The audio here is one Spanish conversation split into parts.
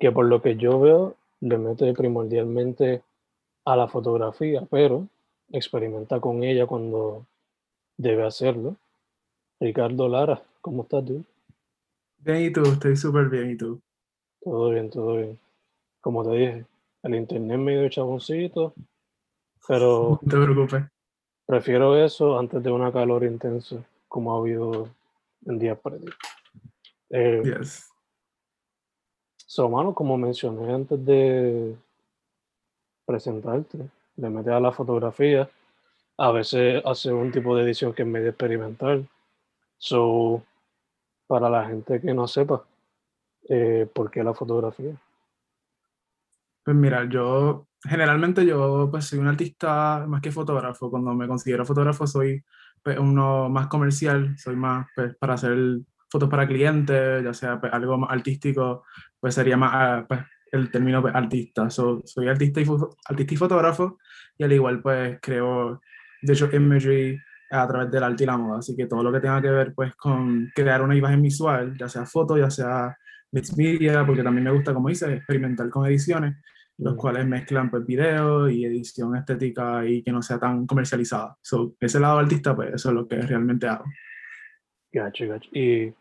que por lo que yo veo le mete primordialmente a la fotografía, pero experimenta con ella cuando debe hacerlo. Ricardo Lara, ¿cómo estás tú? Bien, ¿y tú? Estoy súper bien, ¿y tú? Todo bien, todo bien. Como te dije, el internet medio chaboncito, pero... No te preocupes. Prefiero eso antes de una calor intensa, como ha habido en días previos. Eh, yes. So, mano, como mencioné antes de presentarte, le metes a la fotografía, a veces hace un tipo de edición que es medio experimental. So, para la gente que no sepa, eh, ¿por qué la fotografía? Pues mira, yo generalmente yo pues soy un artista más que fotógrafo. Cuando me considero fotógrafo soy pues, uno más comercial, soy más pues, para hacer fotos para clientes, ya sea pues, algo más artístico, pues sería más ah, pues, el término pues, artista. So, soy artista y, artista y fotógrafo y al igual pues creo visual imagery a través del arte y la moda. Así que todo lo que tenga que ver pues con crear una imagen visual, ya sea foto, ya sea mixed media, porque también me gusta, como dice, experimentar con ediciones, los cuales mezclan pues video y edición estética y que no sea tan comercializada. So, ese lado artista, pues eso es lo que realmente hago. Gacho, gacho. Y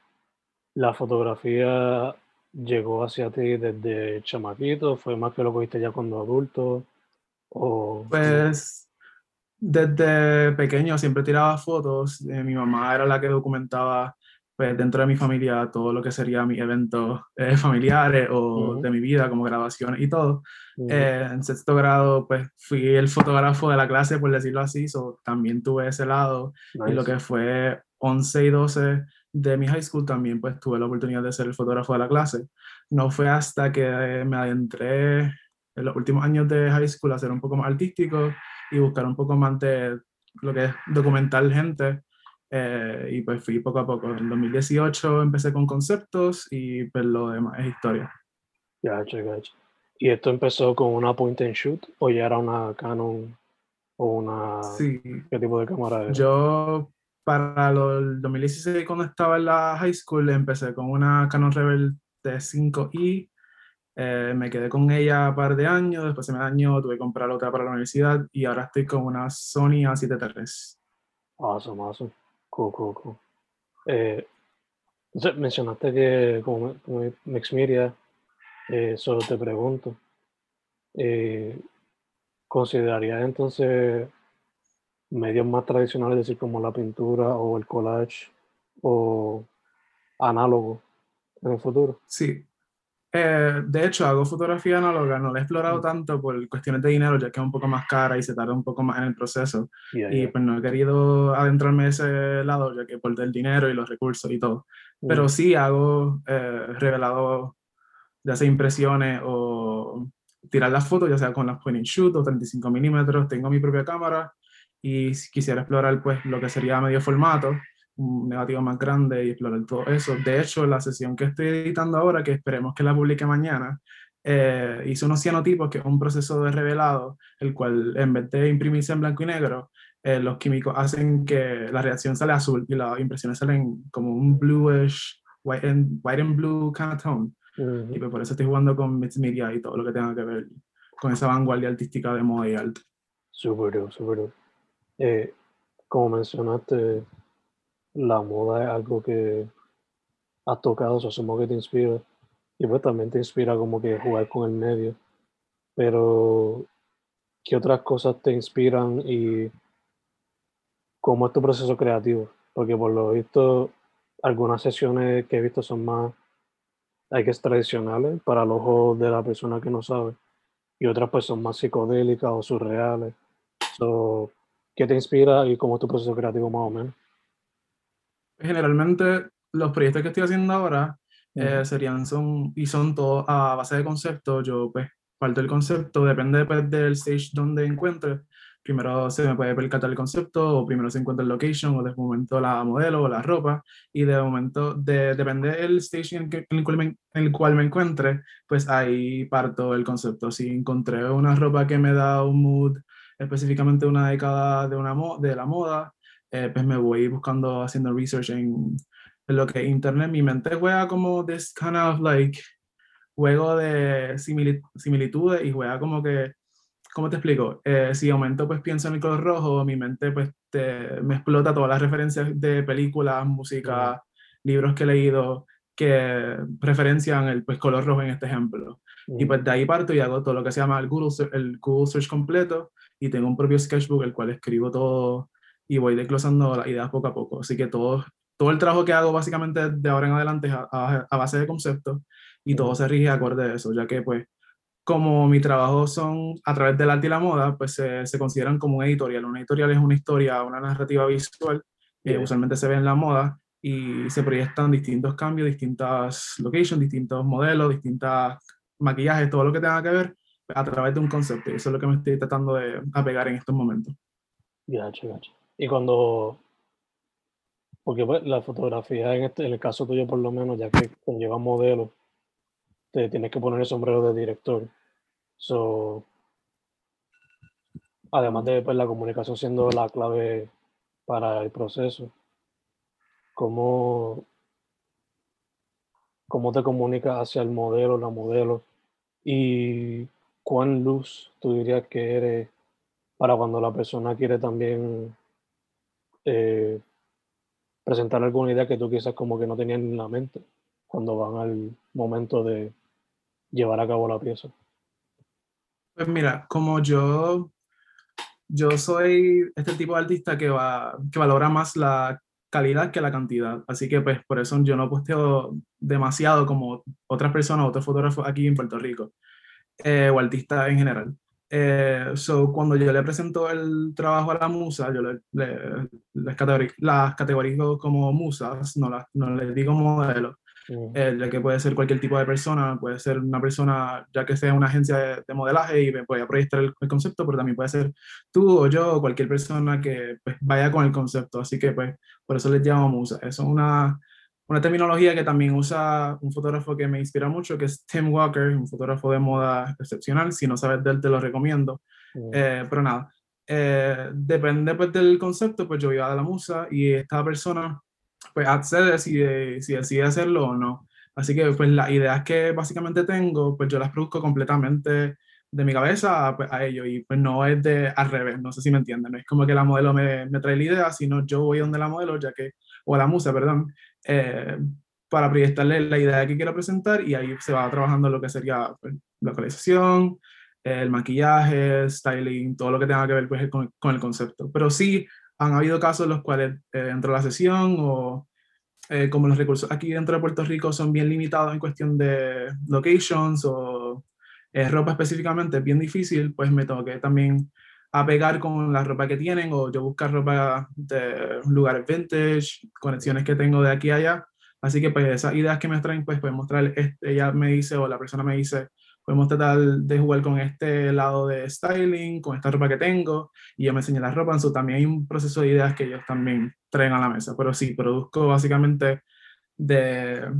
la fotografía llegó hacia ti desde chamaquito, fue más que lo cogiste ya cuando adulto, o... Pues desde pequeño siempre tiraba fotos, eh, mi mamá era la que documentaba pues dentro de mi familia todo lo que sería mis eventos eh, familiares o de mi vida, como grabaciones y todo. Eh, en sexto grado, pues fui el fotógrafo de la clase, por decirlo así, so, también tuve ese lado. Y lo que fue 11 y 12 de mi high school también, pues tuve la oportunidad de ser el fotógrafo de la clase. No fue hasta que me adentré en los últimos años de high school a ser un poco más artístico y buscar un poco más de lo que es documentar gente eh, y pues fui poco a poco. En 2018 empecé con conceptos y pues lo demás es historia. Gacho, gacho. ¿Y esto empezó con una point and shoot o ya era una Canon o una... Sí. ¿Qué tipo de cámara era? Yo para el 2016 cuando estaba en la high school empecé con una Canon Rebel T5i. Eh, me quedé con ella un par de años, después se me dañó, tuve que comprar otra para la universidad y ahora estoy con una Sony A7 III. Awesome, awesome. Cool, cool, cool. Eh, mencionaste que como, como Media, eh, solo te pregunto, eh, ¿considerarías entonces medios más tradicionales, es decir, como la pintura o el collage o análogo en el futuro? Sí, eh, de hecho, hago fotografía análoga, no la he explorado tanto por cuestiones de dinero, ya que es un poco más cara y se tarda un poco más en el proceso. y pues no he querido adentrarme a ese lado, ya que por el dinero y los recursos y todo. Pero sí hago eh, revelado, ya sea impresiones o tirar las fotos, ya sea con las point and shoot o 35 milímetros. Tengo mi propia cámara y si quisiera explorar pues lo que sería medio formato, un negativo más grande y explorar todo eso. De hecho, la sesión que estoy editando ahora, que esperemos que la publique mañana, eh, hice unos cianotipos, que es un proceso de revelado, el cual en vez de imprimirse en blanco y negro, eh, los químicos hacen que la reacción sale azul y las impresiones salen como un bluish, white and, white and blue kind of tone. Y pues por eso estoy jugando con mixed media y todo lo que tenga que ver con esa vanguardia artística de moda y arte. Súper, súper. Eh, como mencionaste, la moda es algo que has tocado, o asumo que te inspira. Y pues también te inspira como que jugar con el medio. Pero, ¿qué otras cosas te inspiran y cómo es tu proceso creativo? Porque por lo visto, algunas sesiones que he visto son más, hay que tradicionales para el ojo de la persona que no sabe. Y otras pues son más psicodélicas o surreales. ¿Qué te inspira y cómo es tu proceso creativo más o menos? Generalmente los proyectos que estoy haciendo ahora eh, serían, son, y son todos a base de concepto. Yo pues parto del concepto, depende pues, del stage donde encuentre. Primero se me puede percatar el concepto, o primero se encuentra el location, o de momento la modelo o la ropa, y de momento, de, depende del stage en, el cual me, en el cual me encuentre, pues ahí parto el concepto. Si encontré una ropa que me da un mood específicamente una década de, una de la moda, eh, pues me voy buscando, haciendo research en, en, lo que internet, mi mente juega como this kind of like juego de similitudes y juega como que, ¿cómo te explico? Eh, si aumento pues pienso en el color rojo, mi mente pues te, me explota todas las referencias de películas, música, libros que he leído que referencian el pues, color rojo en este ejemplo. Y pues de ahí parto y hago todo lo que se llama el Google, el Google Search completo y tengo un propio sketchbook el cual escribo todo y voy desglosando las ideas poco a poco. Así que todo, todo el trabajo que hago básicamente de ahora en adelante es a, base de conceptos y todo se rige acorde a eso, ya que pues como mi trabajo son a través del arte y la moda, pues se, se consideran como un editorial. Una editorial es una historia, una narrativa visual, que usualmente se ve en la moda y se proyectan distintos cambios, distintas locations, distintos modelos, distintas maquillajes, todo lo que tenga que ver a través de un concepto. Eso es lo que me estoy tratando de apegar en estos momentos. Gacho, gacho. Y cuando, porque pues, la fotografía en, este, en el caso tuyo por lo menos, ya que conlleva modelo, te tienes que poner el sombrero de director. So, además de pues, la comunicación siendo la clave para el proceso, ¿cómo, cómo te comunicas hacia el modelo, la modelo? Y cuán luz tú dirías que eres para cuando la persona quiere también eh, presentar alguna idea que tú quizás como que no tenías en la mente cuando van al momento de llevar a cabo la pieza? Pues mira, como yo, yo soy este tipo de artista que, va, que valora más la calidad que la cantidad, así que pues por eso yo no posteo demasiado como otras personas, otros fotógrafos aquí en Puerto Rico eh, o artistas en general. Eh, so, cuando yo le presento el trabajo a la musa, yo le, le, las categorizo como musas, no, las, no les digo modelo eh, que puede ser cualquier tipo de persona, puede ser una persona, ya que sea una agencia de, modelaje y me pueda proyectar el, concepto, pero también puede ser tú o yo o cualquier persona que pues, vaya con el concepto. Así que pues por eso les llamo musa. Eso es una una terminología que también usa un fotógrafo que me inspira mucho, que es Tim Walker, un fotógrafo de moda excepcional. Si no sabes de él, te lo recomiendo. Eh, pero nada, eh, depende pues, del concepto, pues yo iba a la musa y esta persona pues accede si, decide hacerlo o no. Así que pues las ideas que básicamente tengo, pues yo las produzco completamente de mi cabeza pues, a ello y pues no es de al revés, no sé si me entienden, no es como que la modelo me, me trae la idea, sino yo voy donde la modelo, ya que, o la musa, perdón, eh, para proyectarle la idea que quiero presentar y ahí se va trabajando lo que sería pues, localización, el maquillaje, styling, todo lo que tenga que ver pues, con, con, el concepto. Pero sí han habido casos en los cuales eh, dentro de la sesión o eh, como los recursos aquí dentro de Puerto Rico son bien limitados en cuestión de locations o ropa específicamente, es bien difícil, pues me tengo que también apegar con la ropa que tienen o yo buscar ropa de lugares vintage, conexiones que tengo de aquí a allá. Así que pues esas ideas que me traen, pues pues mostrar, este, ella me dice o la persona me dice, podemos tratar de jugar con este lado de styling, con esta ropa que tengo, y yo me enseñé la ropa, entonces también hay un proceso de ideas que ellos también traen a la mesa, pero sí, produzco básicamente de,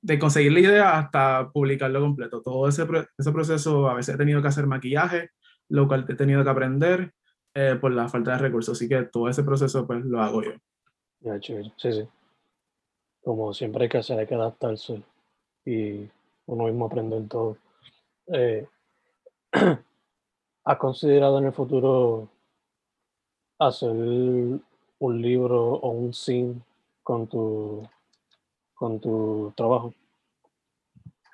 de conseguir la idea hasta publicarlo completo. Todo ese, ese proceso, a veces he tenido que hacer maquillaje, lo cual he tenido que aprender eh, por la falta de recursos, así que todo ese proceso pues lo hago yo. Ya, sí, sí. Como siempre hay que hacer, hay que adaptarse y uno mismo aprender todo. Eh, ¿Has considerado en el futuro hacer un libro o un scene con tu, con tu trabajo?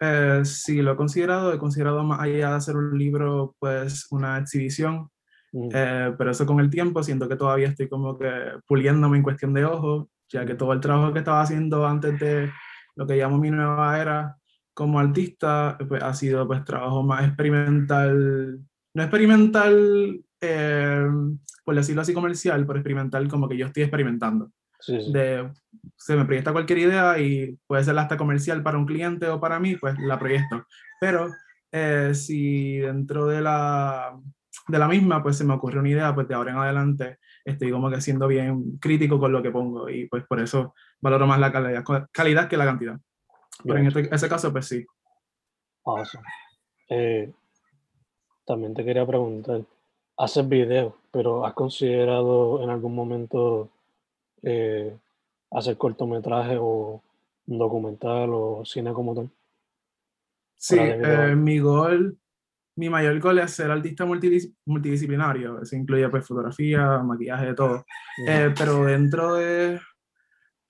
Eh, sí, lo he considerado. He considerado más allá de hacer un libro, pues una exhibición. Mm. Eh, pero eso con el tiempo siento que todavía estoy como que puliéndome en cuestión de ojos, ya que todo el trabajo que estaba haciendo antes de lo que llamo mi nueva era como artista, pues ha sido pues trabajo más experimental, no experimental, eh, por decirlo así comercial, pero experimental como que yo estoy experimentando. De, se me proyecta cualquier idea y puede ser hasta comercial para un cliente o para mí, pues la proyecto. Pero eh, si dentro de la, de la misma, pues se me ocurre una idea, pues de ahora en adelante estoy como que siendo bien crítico con lo que pongo y pues por eso valoro más la calidad, calidad que la cantidad. Pero en este, ese caso, pues sí. Eh, también te quería preguntar, haces videos, pero ¿has considerado en algún momento eh, hacer cortometraje o un documental o cine como tal? Sí, eh, mi gol, mi mayor gol es ser artista multidisciplinario. Eso incluye pues fotografía, maquillaje, de todo. pero dentro de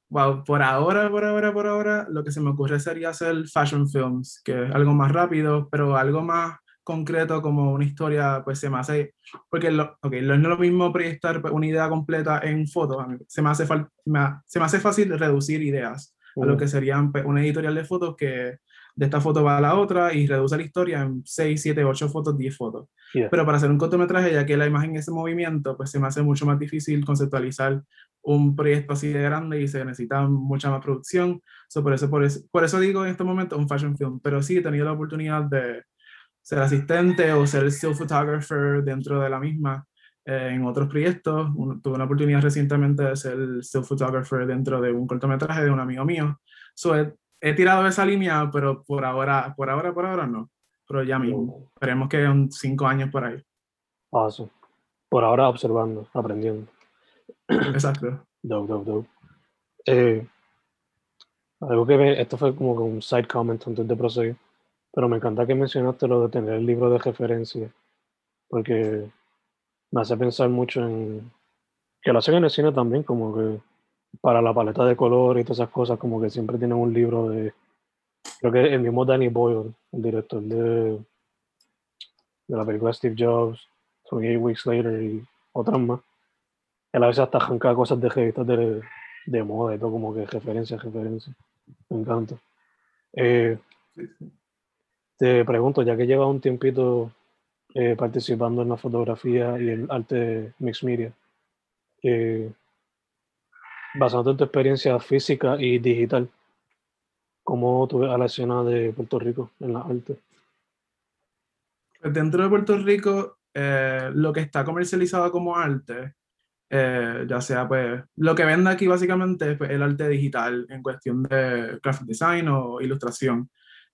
wow, por ahora, por ahora, por ahora, lo que se me ocurre sería hacer fashion films, que es algo más rápido, pero algo más concreto como una historia, pues se me hace, porque lo, okay, no es lo mismo proyectar pues, una idea completa en fotos, se me hace, se me hace fácil reducir ideas a lo que serían pues, una editorial de fotos que de esta foto va a la otra y reduce la historia en 6, 7, 8 fotos, 10 fotos. Pero para hacer un cortometraje, ya que la imagen es movimiento, pues se me hace mucho más difícil conceptualizar un proyecto así de grande y se necesita mucha más producción. por, eso, por, eso, por eso digo en este momento un fashion film. Pero sí he tenido la oportunidad de ser asistente o ser still photographer dentro de la misma eh, en otros proyectos. tuve una oportunidad recientemente de ser still photographer dentro de un cortometraje de un amigo mío. So, he tirado esa línea, pero por ahora, por ahora, por ahora no. Pero ya mismo. Esperemos que en cinco años por ahí. Por ahora observando, aprendiendo. Exacto. Dope, dope, dope. Eh, algo que esto fue como un side comment antes de proseguir, pero me encanta que mencionaste lo de tener el libro de referencia, porque me hace pensar mucho en que lo hacen en el cine también, como que para la paleta de color y todas esas cosas, como que siempre tienen un libro de, creo que el mismo Danny Boyle, el director de, de la película Steve Jobs, 28 Weeks Later y otras más. Él a veces hasta arranca cosas de revistas de, de moda y todo, como que referencia, referencia. Me encanta. Eh, te pregunto, ya que llevas un tiempito eh, participando en la fotografía y el arte mixed media, eh, basándote en tu experiencia física y digital, ¿cómo tú ves a la escena de Puerto Rico en la arte? Pues dentro de Puerto Rico, eh, lo que está comercializado como arte, eh, ya sea pues lo que vende aquí básicamente es pues, el arte digital en cuestión de graphic design o ilustración.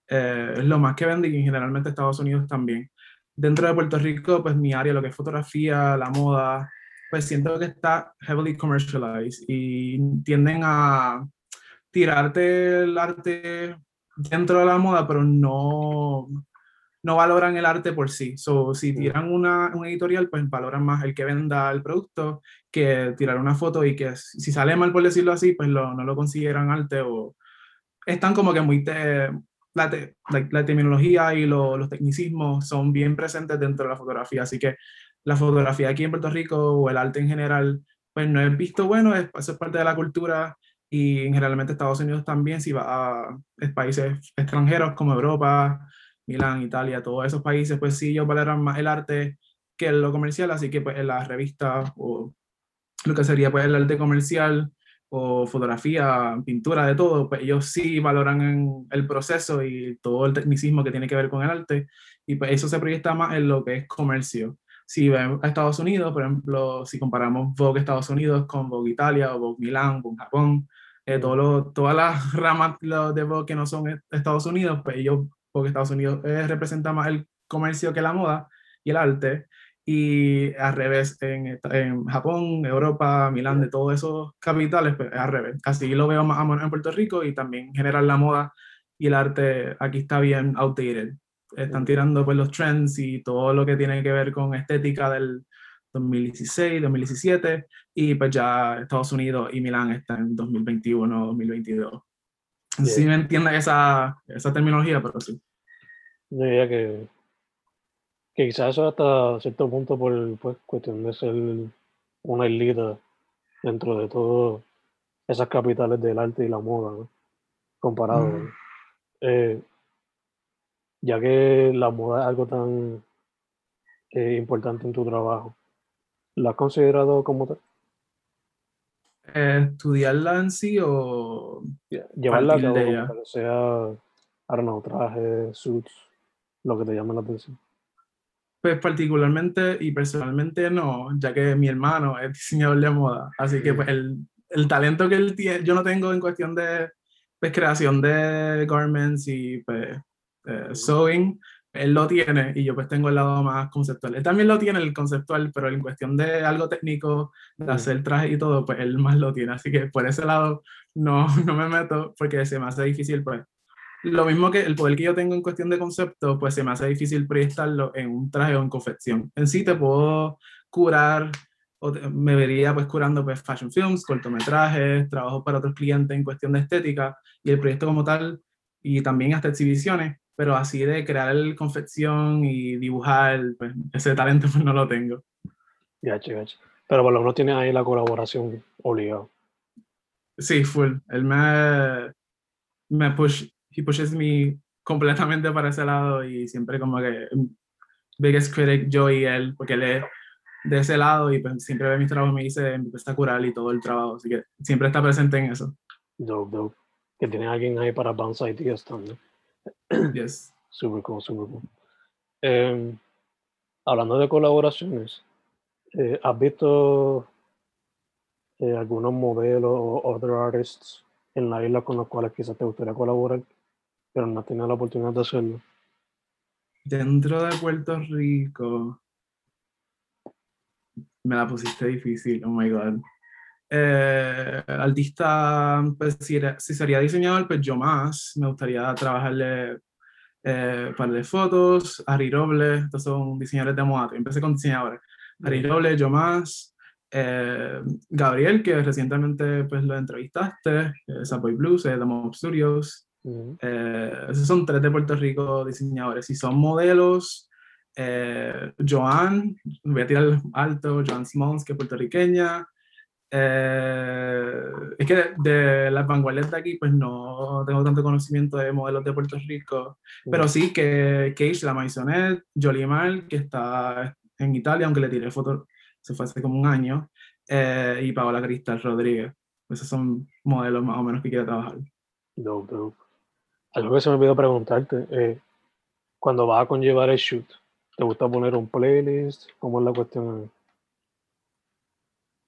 Eh, es lo más que vende y generalmente Estados Unidos también. Dentro de Puerto Rico, pues mi área, lo que es fotografía, la moda, pues siento que está heavily commercialized y tienden a tirarte el arte dentro de la moda, pero no, no valoran el arte por sí. So, si tiran una, un editorial, pues valoran más el que venda el producto que tirar una foto y que si sale mal, por decirlo así, pues lo, no lo consideran arte o están como que muy... la, la, terminología y los tecnicismos son bien presentes dentro de la fotografía, así que la fotografía aquí en Puerto Rico o el arte en general, pues no es visto bueno, es, eso es parte de la cultura y generalmente Estados Unidos también, si va a, países extranjeros como Europa, Milán, Italia, todos esos países, pues sí, ellos valoran más el arte que lo comercial, así que pues en las revistas o lo que sería pues el arte comercial, o fotografía, pintura, de todo, pues ellos sí valoran el proceso y todo el tecnicismo que tiene que ver con el arte, y pues eso se proyecta más en lo que es comercio. Si vemos a Estados Unidos, por ejemplo, si comparamos Vogue Estados Unidos con Vogue Italia o Vogue Milán, Vogue Japón, eh, todo todas las ramas de Vogue que no son Estados Unidos, pues ellos, Vogue Estados Unidos eh, representa más el comercio que la moda y el arte, y al revés, en, en, Japón, Europa, Milán, de todos esos capitales, pues al revés. Así lo veo más o en Puerto Rico y también en general la moda y el arte aquí está bien outdated. Están tirando pues los trends y todo lo que tiene que ver con estética del 2016, 2017 y pues ya Estados Unidos y Milán están en 2021, 2022. Sí me entiendes esa, esa terminología, pero sí. Yo diría que que quizás eso hasta cierto punto por pues, cuestión de ser una elite dentro de todas esas capitales del arte y la moda, comparado. Mm. Eh, ya que la moda es algo tan eh, importante en tu trabajo, ¿la has considerado como tal? Eh, ¿Estudiarla en sí o llevarla a cabo, que sea, I trajes, suits, lo que te llame la atención? Pues particularmente y personalmente no, ya que mi hermano es diseñador de moda, así que pues el, el talento que él tiene, yo no tengo en cuestión de pues, creación de garments y pues, eh, sewing, él lo tiene y yo pues tengo el lado más conceptual. Él también lo tiene el conceptual, pero en cuestión de algo técnico, de hacer traje y todo, pues él más lo tiene. Así que por ese lado no, no me meto porque se me hace difícil pues lo mismo que el poder que yo tengo en cuestión de concepto, pues se me hace difícil proyectarlo en un traje o en confección. En sí te puedo curar, o me vería pues curando pues fashion films, cortometrajes, trabajos para otros clientes en cuestión de estética y el proyecto como tal, y también hasta exhibiciones, pero así de crear el confección y dibujar, pues ese talento pues no lo tengo. Ya, ya, Pero por lo menos tienes ahí la colaboración obligada. Sí, full. Él me, me push he pushes me completamente para ese lado y siempre como que biggest critic yo y él, porque él es de ese lado y pues siempre ve mis trabajos y me dice, me a curar y todo el trabajo, así que siempre está presente en eso. Dope, dope. Que tiene alguien ahí para bounce ideas también. Yes. super cool, super cool. Em, hablando de colaboraciones, eh, ¿has visto eh, algunos modelos o other artists en la isla con los cuales quizás te gustaría colaborar? pero no tiene la oportunidad de hacerlo. Dentro de Puerto Rico, me la pusiste difícil, oh my god. Eh, artista, pues si, sería diseñador, pues yo más, me gustaría trabajarle eh, para de fotos, Ari Robles, estos son diseñadores de moda, empecé con diseñadores, Ari Robles, yo más, eh, Gabriel, que recientemente pues lo entrevistaste, Sapoy Blues, de Mob Studios, eh, esos son tres de Puerto Rico diseñadores. Y son modelos, eh, Joan, voy a tirar alto, Joan Simons, que es puertorriqueña. Eh, es que de las vanguardias de aquí, pues no tengo tanto conocimiento de modelos de Puerto Rico, pero sí que Cage, la Maisonette, Jolie Mal, que está en Italia, aunque le tiré fotos, se fue hace como un año, y Paola Cristal Rodríguez. Esos son modelos más o menos que quiero trabajar. Dope, dope. Algo que se me olvidó preguntarte, eh, cuando vas a conllevar el shoot, ¿te gusta poner un playlist? ¿Cómo es la cuestión?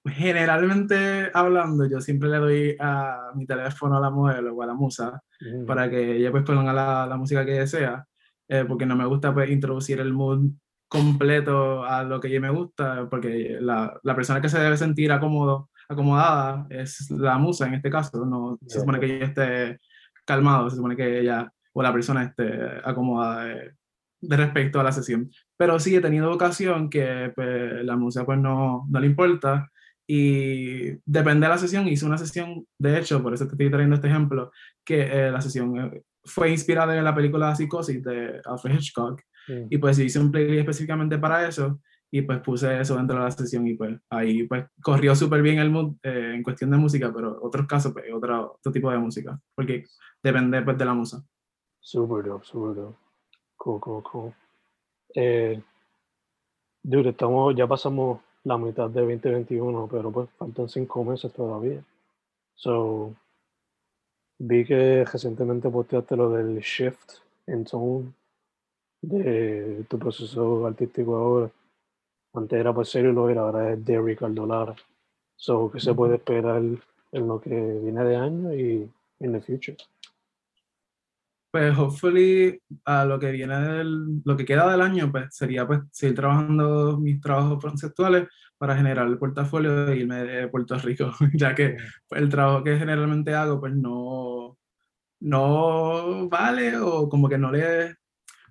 Generalmente hablando, yo siempre le doy a mi teléfono a la modelo o a la musa mm. para que ella pues ponga la, la música que desea, eh, porque no me gusta pues introducir el mood completo a lo que ella me gusta, porque la, la persona que se debe sentir acomodo, acomodada es la musa en este caso, no se supone que ella esté calmado, se supone que ella o la persona esté acomodada de, respecto a la sesión. Pero sí he tenido ocasión que pues, la música pues no, no le importa y depende de la sesión, hice una sesión, de hecho, por eso te estoy trayendo este ejemplo, que eh, la sesión eh, fue inspirada en la película Psicosis de Alfred Hitchcock y pues hice un playlist específicamente para eso y pues puse eso dentro de la sesión y pues ahí pues corrió súper bien el mood eh, en cuestión de música, pero otros casos pues otro, otro tipo de música, porque depende pues de la musa. Súper dope, súper dope. Cool, cool, cool. Eh, dude, estamos, ya pasamos la mitad de 2021, pero pues faltan cinco meses todavía. So, vi que recientemente posteaste lo del shift en tone de tu proceso artístico ahora. Antes era por serio lo era, ahora es de Ricardo Lara. So, ¿qué se puede esperar en lo que viene de año y en el future? Pues, hopefully, a lo que viene del, lo que queda del año, pues sería pues seguir trabajando mis trabajos conceptuales para generar el portafolio e irme de Puerto Rico, ya que pues, el trabajo que generalmente hago, pues no, no vale o como que no le,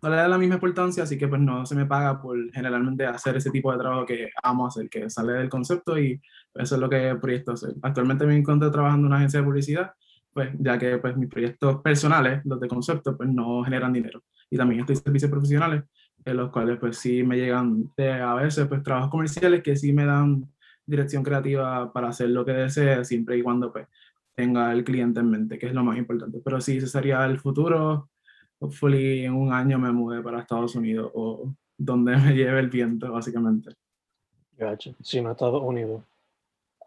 no le da la misma importancia, así que pues no se me paga por generalmente hacer ese tipo de trabajo que amo hacer, que sale del concepto y eso es lo que proyecto hacer. Actualmente me encuentro trabajando en una agencia de publicidad, pues ya que pues mis proyectos personales, los de concepto, pues no generan dinero. Y también estoy servicios profesionales, en los cuales pues sí me llegan de, a veces pues trabajos comerciales que sí me dan dirección creativa para hacer lo que desee, siempre y cuando pues tenga el cliente en mente, que es lo más importante. Pero sí, ese sería el futuro. Hopefully en un año me mude para Estados Unidos o donde me lleve el viento, básicamente. Gotcha. Si no Estados Unidos,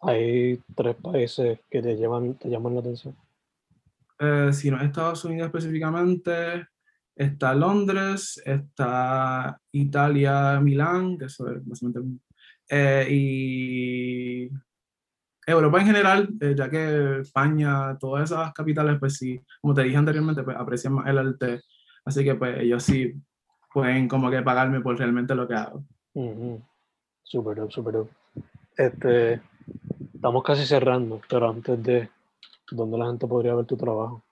hay tres países que te, llevan, te llaman la atención. Eh, si no es Estados Unidos específicamente, está Londres, está Italia, Milán, que eso es básicamente... Eh, y Europa en general, eh, ya que España, todas esas capitales, pues sí, como te dije anteriormente, pues aprecian más el arte, así que pues ellos sí pueden como que pagarme por realmente lo que hago. Súper, súper. Este, estamos casi cerrando, pero antes de, ¿dónde la gente podría ver tu trabajo?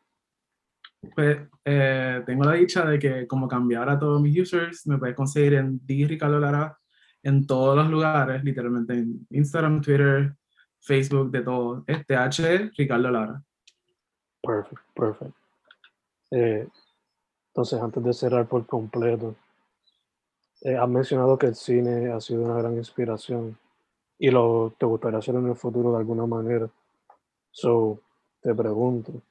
Pues eh, tengo la dicha de que como cambiar a todos mis users, me puedes conseguir en D. Ricardo Lara en todos los lugares, literalmente en Instagram, Twitter, Facebook, de todo. Este H. Ricardo Lara. Perfecto, perfecto. Eh, entonces, antes de cerrar por completo, eh, has mencionado que el cine ha sido una gran inspiración y lo te gustaría hacer en el futuro de alguna manera. So, te pregunto,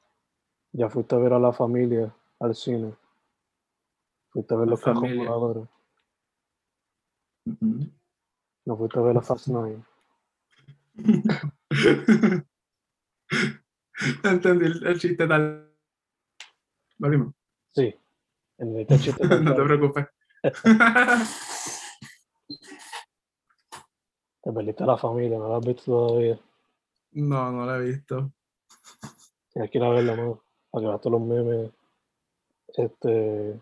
¿ya fuiste a ver a la familia al cine? ¿Fuiste a ver los cajos voladores? ¿No fuiste a ver la Fast Nine? Entendí el, chiste tal. ¿Lo Sí, el chiste no te preocupes. Te perdiste a la familia, no la has visto todavía. No, no la he visto. Tienes que ir a verla, ¿no? Para que veas todos los memes. Este.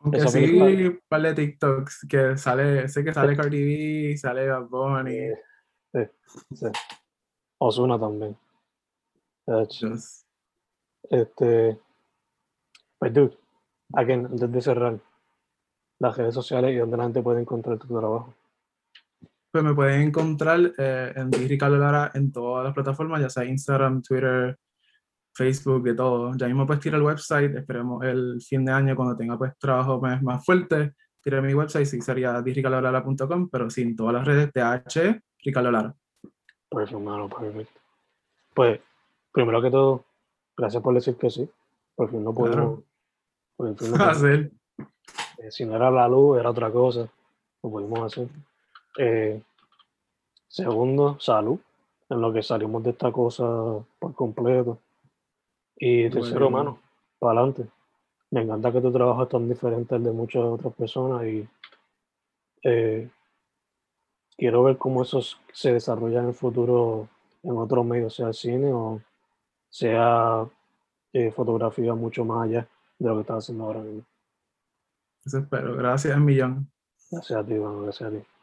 Aunque sí, un par de TikToks que sale, sé que sale Cardi B, sale Bad Bunny. Sí, sí. Osuna también. Este. Pues, dude, again, antes de cerrar, las redes sociales y donde la gente puede encontrar tu trabajo pues me pueden encontrar eh, en Ricardo Lara en todas las plataformas, ya sea Instagram, Twitter, Facebook, de todo. Ya mismo pues tira el website, esperemos el fin de año cuando tenga pues trabajo más, más fuerte, tire mi website, sí sería diricalolara.com, pero sin todas las redes, TH, Ricardo Lara. Perfecto, hermano, perfecto. Pues, primero que todo, gracias por decir que sí, porque no podemos... Por hacer. Eh, si no era la luz, era otra cosa, lo pudimos hacer. Eh, segundo, salud, en lo que salimos de esta cosa por completo. Y tercero, mano, para adelante. Me encanta que tu trabajo es tan diferente al de muchas otras personas y eh, quiero ver cómo eso se desarrolla en el futuro en otros medios, sea cine o sea eh, fotografía mucho más allá de lo que estás haciendo ahora mismo. Eso espero. Gracias, Millón. Gracias a ti, bueno, gracias a ti.